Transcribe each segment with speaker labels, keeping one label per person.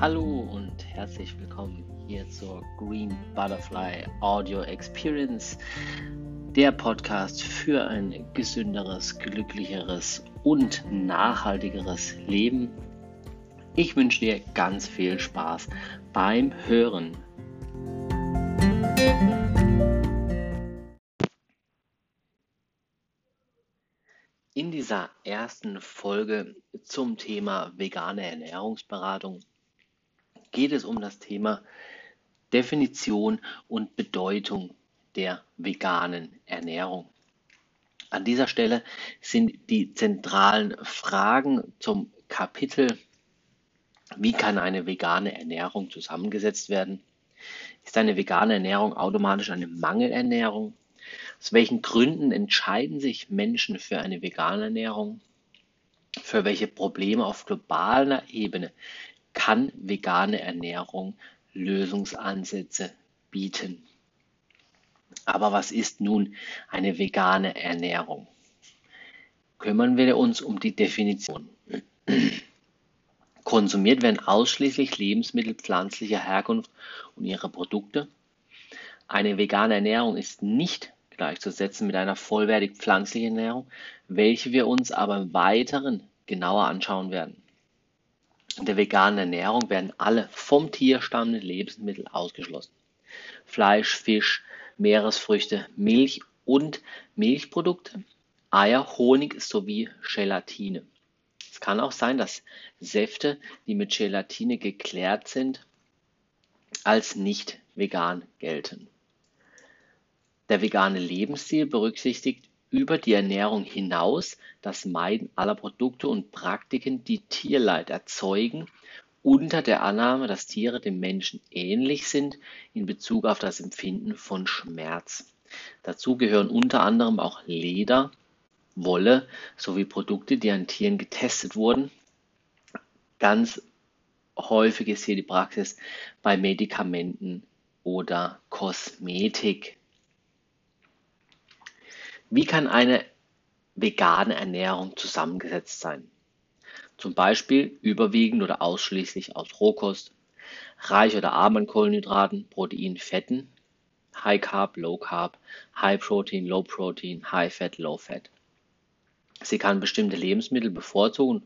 Speaker 1: Hallo und herzlich willkommen hier zur Green Butterfly Audio Experience, der Podcast für ein gesünderes, glücklicheres und nachhaltigeres Leben. Ich wünsche dir ganz viel Spaß beim Hören. In dieser ersten Folge zum Thema vegane Ernährungsberatung geht es um das Thema Definition und Bedeutung der veganen Ernährung. An dieser Stelle sind die zentralen Fragen zum Kapitel, wie kann eine vegane Ernährung zusammengesetzt werden? Ist eine vegane Ernährung automatisch eine Mangelernährung? Aus welchen Gründen entscheiden sich Menschen für eine vegane Ernährung? Für welche Probleme auf globaler Ebene kann vegane Ernährung Lösungsansätze bieten. Aber was ist nun eine vegane Ernährung? Kümmern wir uns um die Definition. Konsumiert werden ausschließlich Lebensmittel pflanzlicher Herkunft und ihre Produkte. Eine vegane Ernährung ist nicht gleichzusetzen mit einer vollwertig pflanzlichen Ernährung, welche wir uns aber im Weiteren genauer anschauen werden der veganen Ernährung werden alle vom Tier stammenden Lebensmittel ausgeschlossen. Fleisch, Fisch, Meeresfrüchte, Milch und Milchprodukte, Eier, Honig sowie Gelatine. Es kann auch sein, dass Säfte, die mit Gelatine geklärt sind, als nicht vegan gelten. Der vegane Lebensstil berücksichtigt über die Ernährung hinaus das Meiden aller Produkte und Praktiken, die Tierleid erzeugen, unter der Annahme, dass Tiere dem Menschen ähnlich sind in Bezug auf das Empfinden von Schmerz. Dazu gehören unter anderem auch Leder, Wolle sowie Produkte, die an Tieren getestet wurden. Ganz häufig ist hier die Praxis bei Medikamenten oder Kosmetik. Wie kann eine vegane Ernährung zusammengesetzt sein? Zum Beispiel überwiegend oder ausschließlich aus Rohkost, reich oder arm an Kohlenhydraten, Protein, Fetten, High Carb, Low Carb, High Protein, Low Protein, High Fat, Low Fat. Sie kann bestimmte Lebensmittel bevorzugen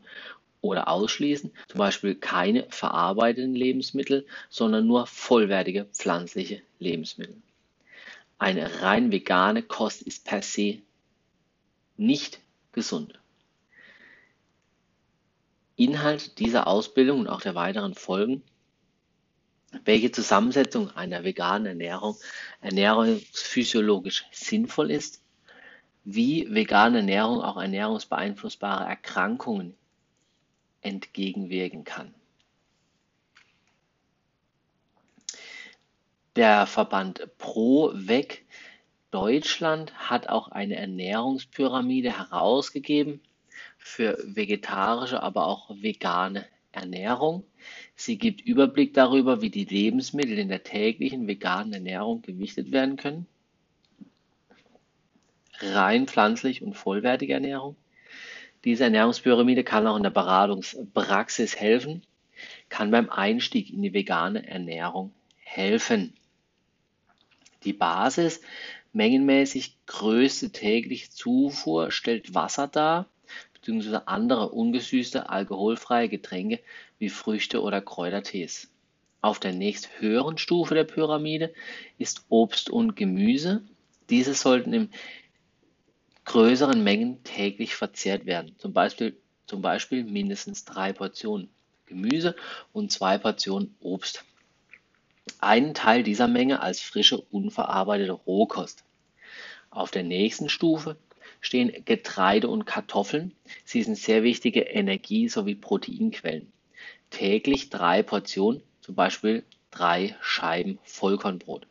Speaker 1: oder ausschließen, zum Beispiel keine verarbeiteten Lebensmittel, sondern nur vollwertige pflanzliche Lebensmittel. Eine rein vegane Kost ist per se nicht gesund. Inhalt dieser Ausbildung und auch der weiteren Folgen, welche Zusammensetzung einer veganen Ernährung ernährungsphysiologisch sinnvoll ist, wie vegane Ernährung auch ernährungsbeeinflussbare Erkrankungen entgegenwirken kann. Der Verband ProVeg Deutschland hat auch eine Ernährungspyramide herausgegeben für vegetarische, aber auch vegane Ernährung. Sie gibt Überblick darüber, wie die Lebensmittel in der täglichen veganen Ernährung gewichtet werden können. Rein pflanzlich und vollwertige Ernährung. Diese Ernährungspyramide kann auch in der Beratungspraxis helfen, kann beim Einstieg in die vegane Ernährung helfen. Die Basis mengenmäßig größte tägliche Zufuhr stellt Wasser dar, beziehungsweise andere ungesüßte alkoholfreie Getränke wie Früchte oder Kräutertees. Auf der nächst höheren Stufe der Pyramide ist Obst und Gemüse. Diese sollten in größeren Mengen täglich verzehrt werden, zum Beispiel, zum Beispiel mindestens drei Portionen Gemüse und zwei Portionen Obst einen Teil dieser Menge als frische, unverarbeitete Rohkost. Auf der nächsten Stufe stehen Getreide und Kartoffeln. Sie sind sehr wichtige Energie- sowie Proteinquellen. Täglich drei Portionen, zum Beispiel drei Scheiben Vollkornbrot.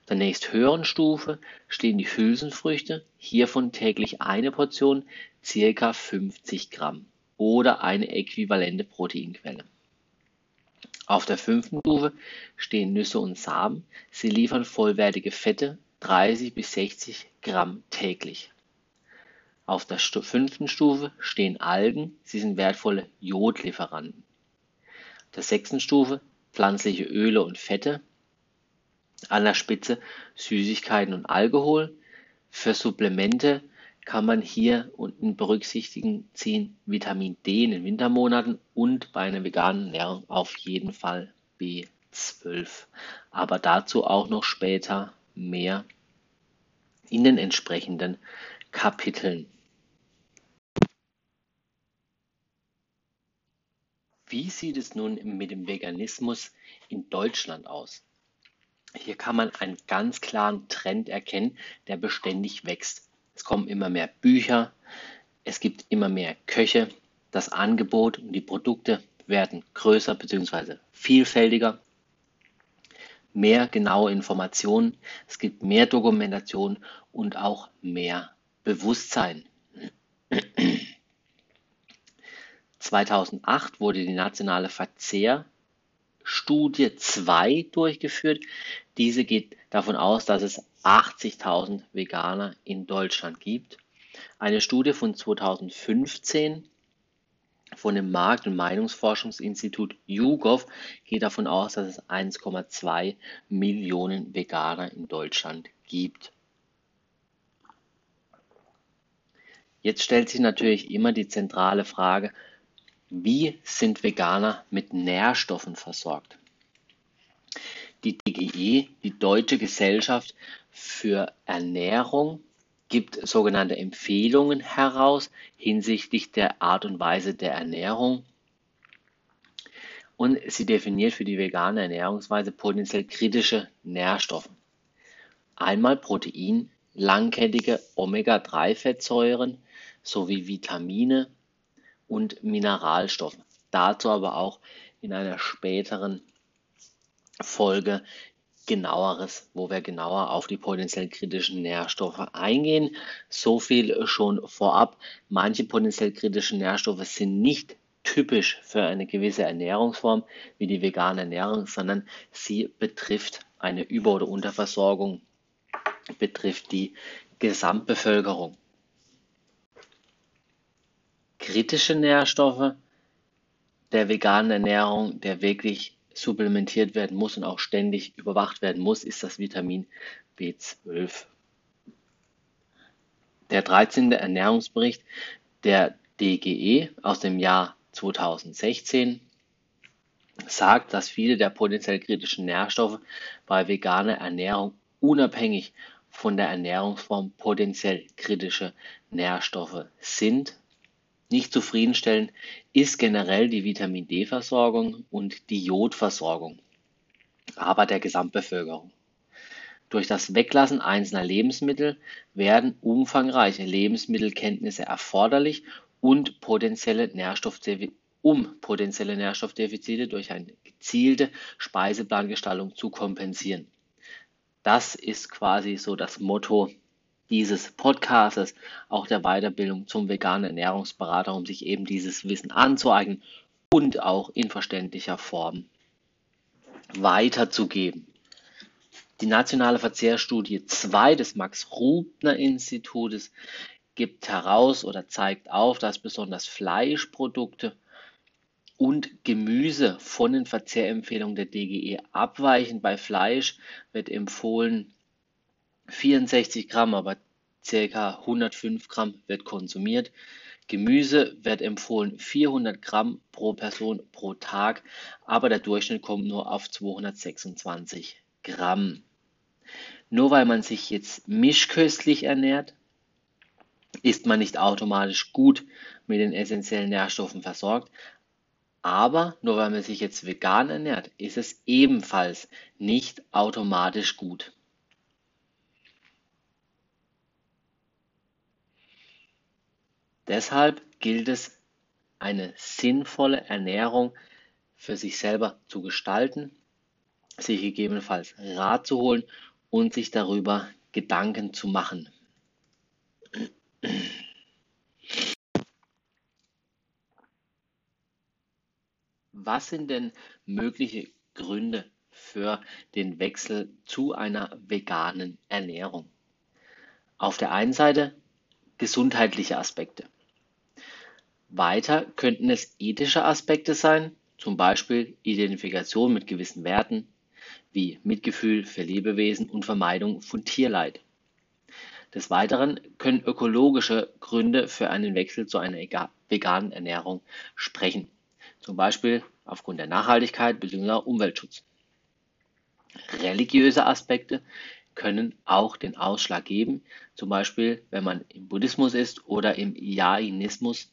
Speaker 1: Auf der nächsthöheren Stufe stehen die Hülsenfrüchte, hiervon täglich eine Portion, circa 50 Gramm oder eine äquivalente Proteinquelle. Auf der fünften Stufe stehen Nüsse und Samen. Sie liefern vollwertige Fette, 30 bis 60 Gramm täglich. Auf der fünften Stufe stehen Algen. Sie sind wertvolle Jodlieferanten. der sechsten Stufe pflanzliche Öle und Fette. An der Spitze Süßigkeiten und Alkohol. Für Supplemente kann man hier unten berücksichtigen ziehen Vitamin D in den Wintermonaten und bei einer veganen Ernährung auf jeden Fall B12. Aber dazu auch noch später mehr in den entsprechenden Kapiteln. Wie sieht es nun mit dem Veganismus in Deutschland aus? Hier kann man einen ganz klaren Trend erkennen, der beständig wächst. Es kommen immer mehr Bücher, es gibt immer mehr Köche, das Angebot und die Produkte werden größer bzw. vielfältiger, mehr genaue Informationen, es gibt mehr Dokumentation und auch mehr Bewusstsein. 2008 wurde die nationale Verzehrstudie 2 durchgeführt. Diese geht davon aus, dass es 80.000 Veganer in Deutschland gibt. Eine Studie von 2015 von dem Markt- und Meinungsforschungsinstitut YouGov geht davon aus, dass es 1,2 Millionen Veganer in Deutschland gibt. Jetzt stellt sich natürlich immer die zentrale Frage, wie sind Veganer mit Nährstoffen versorgt? Die DGE, die Deutsche Gesellschaft für Ernährung, gibt sogenannte Empfehlungen heraus hinsichtlich der Art und Weise der Ernährung. Und sie definiert für die vegane Ernährungsweise potenziell kritische Nährstoffe. Einmal Protein, langkettige Omega-3-Fettsäuren sowie Vitamine, und Mineralstoffe. Dazu aber auch in einer späteren Folge genaueres, wo wir genauer auf die potenziell kritischen Nährstoffe eingehen. So viel schon vorab. Manche potenziell kritischen Nährstoffe sind nicht typisch für eine gewisse Ernährungsform wie die vegane Ernährung, sondern sie betrifft eine Über- oder Unterversorgung, betrifft die Gesamtbevölkerung kritische Nährstoffe der veganen Ernährung, der wirklich supplementiert werden muss und auch ständig überwacht werden muss, ist das Vitamin B12. Der 13. Ernährungsbericht der DGE aus dem Jahr 2016 sagt, dass viele der potenziell kritischen Nährstoffe bei veganer Ernährung unabhängig von der Ernährungsform potenziell kritische Nährstoffe sind nicht zufriedenstellend ist generell die Vitamin D-Versorgung und die Jodversorgung, aber der Gesamtbevölkerung. Durch das Weglassen einzelner Lebensmittel werden umfangreiche Lebensmittelkenntnisse erforderlich und potenzielle Nährstoffdefizite um potenzielle Nährstoffdefizite durch eine gezielte Speiseplangestaltung zu kompensieren. Das ist quasi so das Motto dieses Podcasts, auch der Weiterbildung zum veganen Ernährungsberater, um sich eben dieses Wissen anzueignen und auch in verständlicher Form weiterzugeben. Die nationale Verzehrstudie 2 des Max-Rubner-Institutes gibt heraus oder zeigt auf, dass besonders Fleischprodukte und Gemüse von den Verzehrempfehlungen der DGE abweichen. Bei Fleisch wird empfohlen 64 Gramm, aber ca. 105 Gramm wird konsumiert. Gemüse wird empfohlen 400 Gramm pro Person pro Tag, aber der Durchschnitt kommt nur auf 226 Gramm. Nur weil man sich jetzt mischköstlich ernährt, ist man nicht automatisch gut mit den essentiellen Nährstoffen versorgt. Aber nur weil man sich jetzt vegan ernährt, ist es ebenfalls nicht automatisch gut. Deshalb gilt es, eine sinnvolle Ernährung für sich selber zu gestalten, sich gegebenenfalls Rat zu holen und sich darüber Gedanken zu machen. Was sind denn mögliche Gründe für den Wechsel zu einer veganen Ernährung? Auf der einen Seite gesundheitliche Aspekte. Weiter könnten es ethische Aspekte sein, zum Beispiel Identifikation mit gewissen Werten wie Mitgefühl für Lebewesen und Vermeidung von Tierleid. Des Weiteren können ökologische Gründe für einen Wechsel zu einer veganen Ernährung sprechen, zum Beispiel aufgrund der Nachhaltigkeit bzw. Umweltschutz. Religiöse Aspekte können auch den Ausschlag geben, zum Beispiel wenn man im Buddhismus ist oder im Jainismus,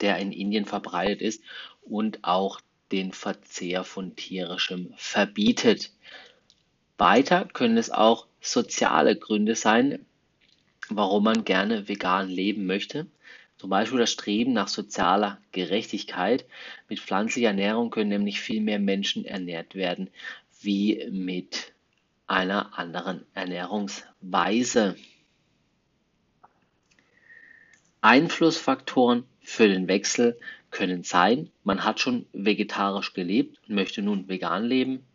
Speaker 1: der in Indien verbreitet ist und auch den Verzehr von tierischem verbietet. Weiter können es auch soziale Gründe sein, warum man gerne vegan leben möchte. Zum Beispiel das Streben nach sozialer Gerechtigkeit. Mit pflanzlicher Ernährung können nämlich viel mehr Menschen ernährt werden wie mit einer anderen Ernährungsweise. Einflussfaktoren für den Wechsel können sein, man hat schon vegetarisch gelebt und möchte nun vegan leben.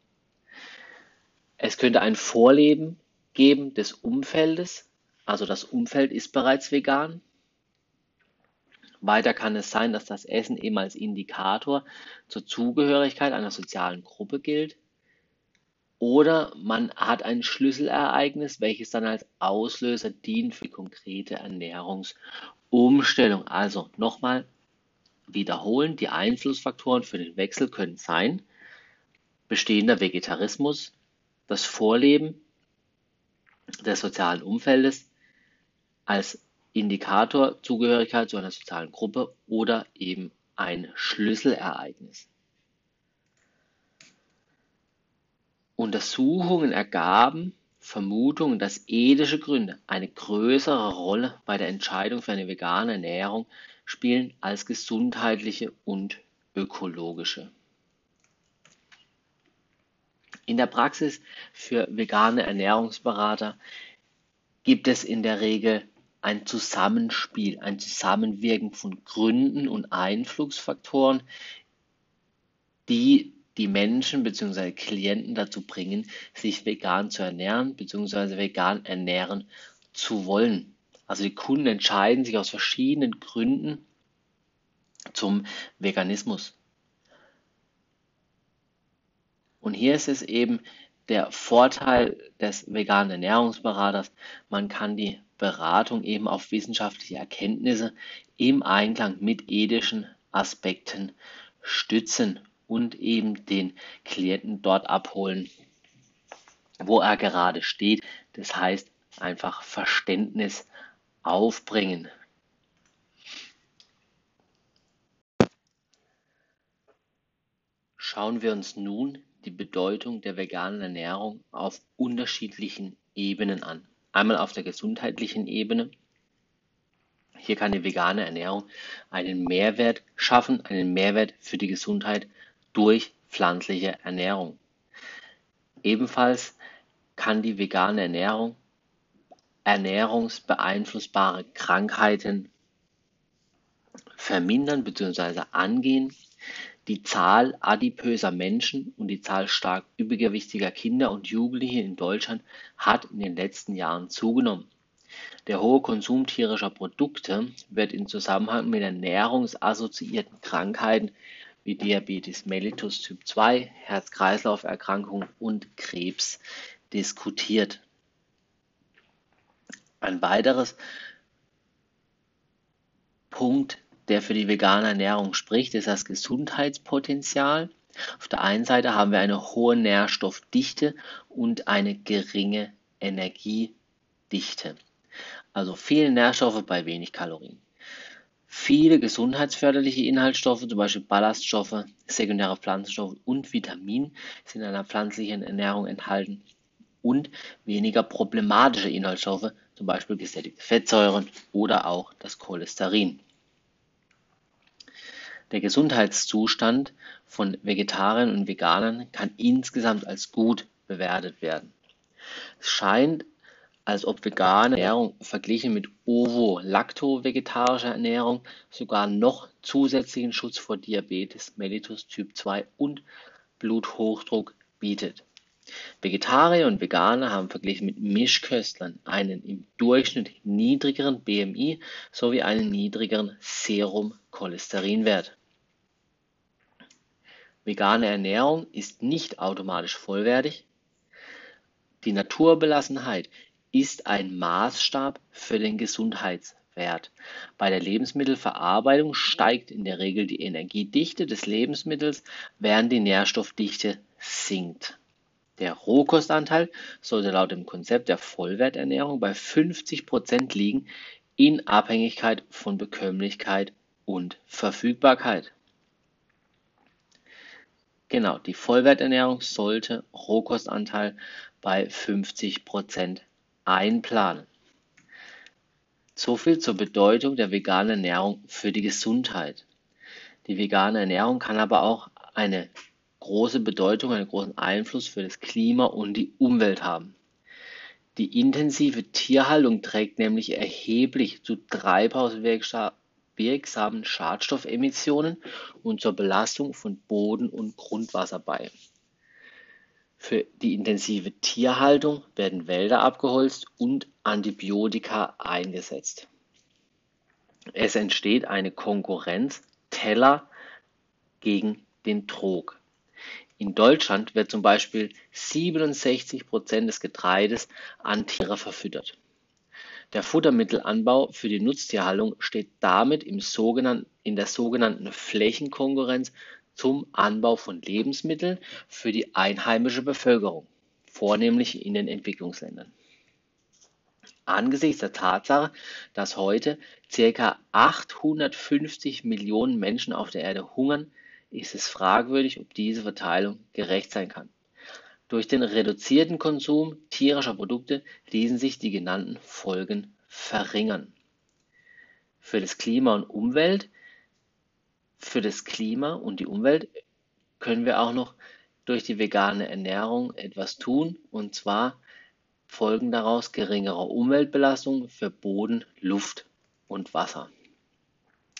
Speaker 1: Es könnte ein Vorleben geben des Umfeldes, also das Umfeld ist bereits vegan. Weiter kann es sein, dass das Essen eben als Indikator zur Zugehörigkeit einer sozialen Gruppe gilt. Oder man hat ein Schlüsselereignis, welches dann als Auslöser dient für konkrete Ernährungsumstellung. Also nochmal wiederholen, die Einflussfaktoren für den Wechsel können sein bestehender Vegetarismus, das Vorleben des sozialen Umfeldes als Indikator Zugehörigkeit zu einer sozialen Gruppe oder eben ein Schlüsselereignis. Untersuchungen ergaben Vermutungen, dass ethische Gründe eine größere Rolle bei der Entscheidung für eine vegane Ernährung spielen als gesundheitliche und ökologische. In der Praxis für vegane Ernährungsberater gibt es in der Regel ein Zusammenspiel, ein Zusammenwirken von Gründen und Einflussfaktoren, die die Menschen bzw. Klienten dazu bringen, sich vegan zu ernähren bzw. vegan ernähren zu wollen. Also die Kunden entscheiden sich aus verschiedenen Gründen zum Veganismus. Und hier ist es eben der Vorteil des veganen Ernährungsberaters, man kann die Beratung eben auf wissenschaftliche Erkenntnisse im Einklang mit ethischen Aspekten stützen und eben den Klienten dort abholen, wo er gerade steht. Das heißt, einfach Verständnis aufbringen. Schauen wir uns nun die Bedeutung der veganen Ernährung auf unterschiedlichen Ebenen an. Einmal auf der gesundheitlichen Ebene. Hier kann die vegane Ernährung einen Mehrwert schaffen, einen Mehrwert für die Gesundheit durch pflanzliche Ernährung. Ebenfalls kann die vegane Ernährung ernährungsbeeinflussbare Krankheiten vermindern bzw. angehen. Die Zahl adipöser Menschen und die Zahl stark übergewichtiger Kinder und Jugendliche in Deutschland hat in den letzten Jahren zugenommen. Der hohe Konsum tierischer Produkte wird in Zusammenhang mit ernährungsassoziierten Krankheiten wie Diabetes mellitus Typ 2, Herz-Kreislauf-Erkrankungen und Krebs diskutiert. Ein weiteres Punkt, der für die vegane Ernährung spricht, ist das Gesundheitspotenzial. Auf der einen Seite haben wir eine hohe Nährstoffdichte und eine geringe Energiedichte. Also viele Nährstoffe bei wenig Kalorien. Viele gesundheitsförderliche Inhaltsstoffe, zum Beispiel Ballaststoffe, sekundäre Pflanzenstoffe und Vitamin sind in einer pflanzlichen Ernährung enthalten und weniger problematische Inhaltsstoffe, zum Beispiel gesättigte Fettsäuren oder auch das Cholesterin. Der Gesundheitszustand von Vegetariern und Veganern kann insgesamt als gut bewertet werden. Es scheint als ob vegane Ernährung verglichen mit ovo-lacto-vegetarischer Ernährung sogar noch zusätzlichen Schutz vor Diabetes mellitus Typ 2 und Bluthochdruck bietet. Vegetarier und Veganer haben verglichen mit Mischköstlern einen im Durchschnitt niedrigeren BMI sowie einen niedrigeren Serum-Cholesterinwert. Vegane Ernährung ist nicht automatisch vollwertig. Die Naturbelassenheit ist ein Maßstab für den Gesundheitswert. Bei der Lebensmittelverarbeitung steigt in der Regel die Energiedichte des Lebensmittels, während die Nährstoffdichte sinkt. Der Rohkostanteil sollte laut dem Konzept der Vollwerternährung bei 50 Prozent liegen, in Abhängigkeit von Bekömmlichkeit und Verfügbarkeit. Genau, die Vollwerternährung sollte Rohkostanteil bei 50 Prozent einplanen. So viel zur Bedeutung der veganen Ernährung für die Gesundheit. Die vegane Ernährung kann aber auch eine große Bedeutung, einen großen Einfluss für das Klima und die Umwelt haben. Die intensive Tierhaltung trägt nämlich erheblich zu treibhauswirksamen wirksamen Schadstoffemissionen und zur Belastung von Boden und Grundwasser bei. Für die intensive Tierhaltung werden Wälder abgeholzt und Antibiotika eingesetzt. Es entsteht eine Konkurrenz Teller gegen den Trog. In Deutschland wird zum Beispiel 67 Prozent des Getreides an Tiere verfüttert. Der Futtermittelanbau für die Nutztierhaltung steht damit in der sogenannten Flächenkonkurrenz zum Anbau von Lebensmitteln für die einheimische Bevölkerung, vornehmlich in den Entwicklungsländern. Angesichts der Tatsache, dass heute ca. 850 Millionen Menschen auf der Erde hungern, ist es fragwürdig, ob diese Verteilung gerecht sein kann. Durch den reduzierten Konsum tierischer Produkte ließen sich die genannten Folgen verringern. Für das Klima und Umwelt, für das Klima und die Umwelt können wir auch noch durch die vegane Ernährung etwas tun, und zwar folgen daraus geringere Umweltbelastungen für Boden, Luft und Wasser.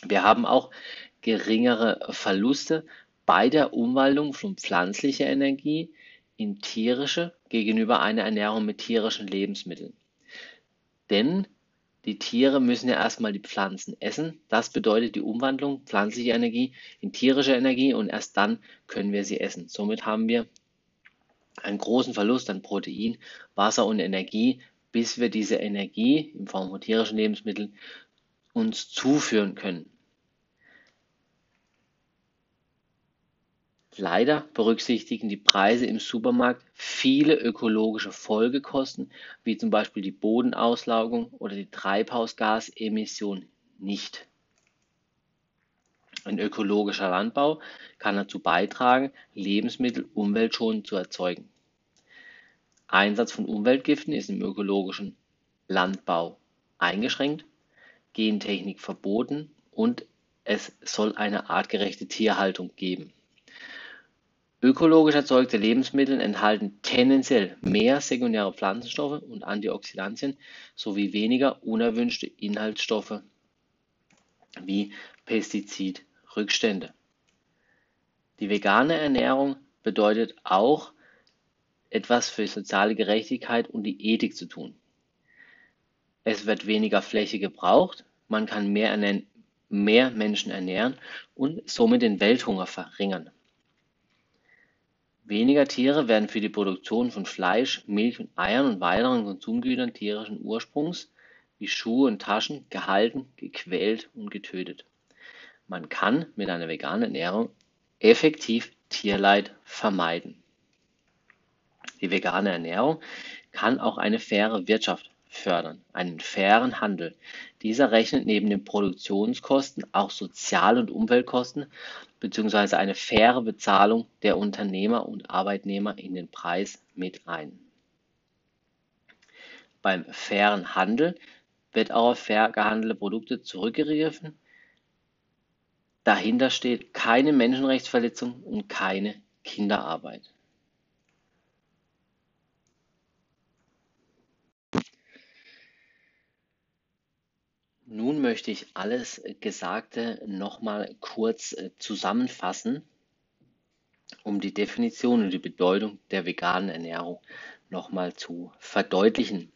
Speaker 1: Wir haben auch geringere Verluste bei der Umwandlung von pflanzlicher Energie in tierische gegenüber einer Ernährung mit tierischen Lebensmitteln. Denn die Tiere müssen ja erstmal die Pflanzen essen. Das bedeutet die Umwandlung pflanzlicher Energie in tierische Energie und erst dann können wir sie essen. Somit haben wir einen großen Verlust an Protein, Wasser und Energie, bis wir diese Energie in Form von tierischen Lebensmitteln uns zuführen können. Leider berücksichtigen die Preise im Supermarkt viele ökologische Folgekosten, wie zum Beispiel die Bodenauslaugung oder die Treibhausgasemission nicht. Ein ökologischer Landbau kann dazu beitragen, Lebensmittel umweltschonend zu erzeugen. Einsatz von Umweltgiften ist im ökologischen Landbau eingeschränkt, Gentechnik verboten und es soll eine artgerechte Tierhaltung geben. Ökologisch erzeugte Lebensmittel enthalten tendenziell mehr sekundäre Pflanzenstoffe und Antioxidantien sowie weniger unerwünschte Inhaltsstoffe wie Pestizidrückstände. Die vegane Ernährung bedeutet auch etwas für soziale Gerechtigkeit und die Ethik zu tun. Es wird weniger Fläche gebraucht, man kann mehr, mehr Menschen ernähren und somit den Welthunger verringern. Weniger Tiere werden für die Produktion von Fleisch, Milch und Eiern und weiteren Konsumgütern tierischen Ursprungs wie Schuhe und Taschen gehalten, gequält und getötet. Man kann mit einer veganen Ernährung effektiv Tierleid vermeiden. Die vegane Ernährung kann auch eine faire Wirtschaft fördern, einen fairen Handel. Dieser rechnet neben den Produktionskosten auch Sozial- und Umweltkosten bzw. eine faire Bezahlung der Unternehmer und Arbeitnehmer in den Preis mit ein. Beim fairen Handel wird auch auf fair gehandelte Produkte zurückgegriffen. Dahinter steht keine Menschenrechtsverletzung und keine Kinderarbeit. Nun möchte ich alles Gesagte nochmal kurz äh, zusammenfassen, um die Definition und die Bedeutung der veganen Ernährung nochmal zu verdeutlichen.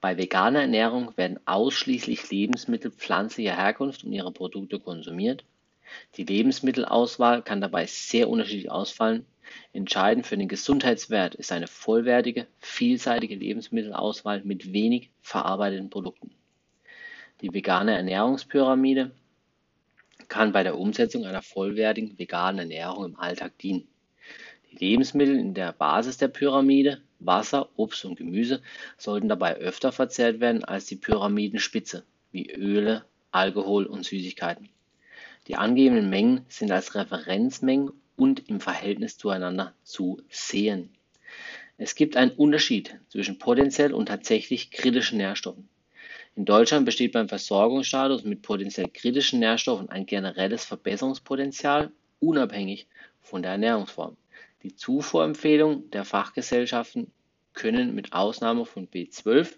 Speaker 1: Bei veganer Ernährung werden ausschließlich Lebensmittel pflanzlicher Herkunft und ihre Produkte konsumiert. Die Lebensmittelauswahl kann dabei sehr unterschiedlich ausfallen. Entscheidend für den Gesundheitswert ist eine vollwertige, vielseitige Lebensmittelauswahl mit wenig verarbeiteten Produkten. Die vegane Ernährungspyramide kann bei der Umsetzung einer vollwertigen veganen Ernährung im Alltag dienen. Die Lebensmittel in der Basis der Pyramide, Wasser, Obst und Gemüse, sollten dabei öfter verzehrt werden als die Pyramidenspitze, wie Öle, Alkohol und Süßigkeiten. Die angegebenen Mengen sind als Referenzmengen und im Verhältnis zueinander zu sehen. Es gibt einen Unterschied zwischen potenziell und tatsächlich kritischen Nährstoffen. In Deutschland besteht beim Versorgungsstatus mit potenziell kritischen Nährstoffen ein generelles Verbesserungspotenzial, unabhängig von der Ernährungsform. Die Zufuhrempfehlungen der Fachgesellschaften können mit Ausnahme von B12,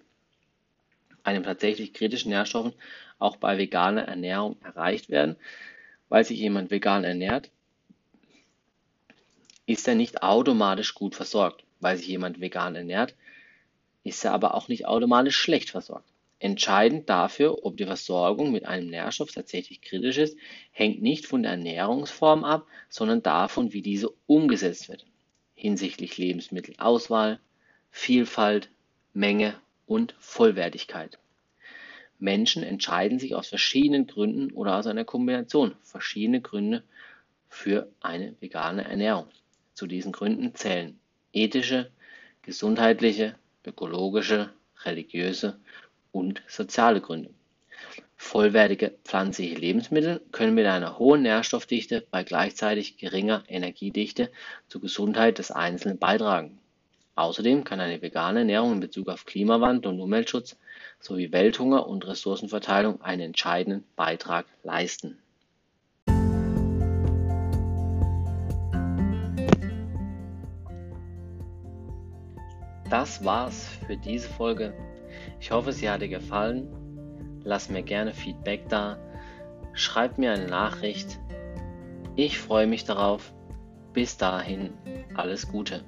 Speaker 1: einem tatsächlich kritischen Nährstoffen, auch bei veganer Ernährung erreicht werden. Weil sich jemand vegan ernährt, ist er nicht automatisch gut versorgt. Weil sich jemand vegan ernährt, ist er aber auch nicht automatisch schlecht versorgt. Entscheidend dafür, ob die Versorgung mit einem Nährstoff tatsächlich kritisch ist, hängt nicht von der Ernährungsform ab, sondern davon, wie diese umgesetzt wird. Hinsichtlich Lebensmittelauswahl, Vielfalt, Menge und Vollwertigkeit. Menschen entscheiden sich aus verschiedenen Gründen oder aus einer Kombination verschiedene Gründe für eine vegane Ernährung. Zu diesen Gründen zählen ethische, gesundheitliche, ökologische, religiöse und soziale Gründe. Vollwertige pflanzliche Lebensmittel können mit einer hohen Nährstoffdichte bei gleichzeitig geringer Energiedichte zur Gesundheit des Einzelnen beitragen. Außerdem kann eine vegane Ernährung in Bezug auf Klimawandel und Umweltschutz sowie Welthunger und Ressourcenverteilung einen entscheidenden Beitrag leisten. Das war's für diese Folge. Ich hoffe, sie hat dir gefallen. Lass mir gerne Feedback da. Schreib mir eine Nachricht. Ich freue mich darauf. Bis dahin, alles Gute.